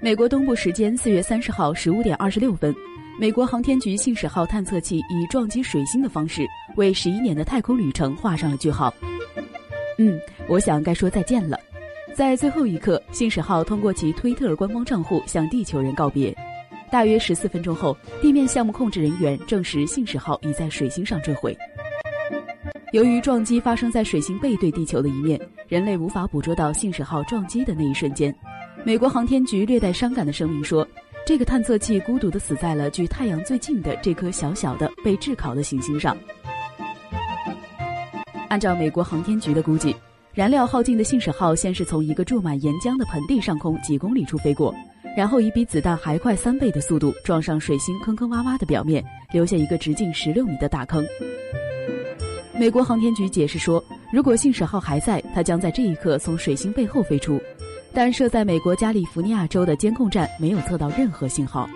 美国东部时间四月三十号十五点二十六分，美国航天局信使号探测器以撞击水星的方式，为十一年的太空旅程画上了句号。嗯，我想该说再见了。在最后一刻，信使号通过其推特官方账户向地球人告别。大约十四分钟后，地面项目控制人员证实信使号已在水星上坠毁。由于撞击发生在水星背对地球的一面，人类无法捕捉到信使号撞击的那一瞬间。美国航天局略带伤感的声明说：“这个探测器孤独地死在了距太阳最近的这颗小小的被炙烤的行星上。”按照美国航天局的估计，燃料耗尽的信使号先是从一个注满岩浆的盆地上空几公里处飞过，然后以比子弹还快三倍的速度撞上水星坑坑洼洼的表面，留下一个直径十六米的大坑。美国航天局解释说，如果信使号还在，它将在这一刻从水星背后飞出。但设在美国加利福尼亚州的监控站没有测到任何信号。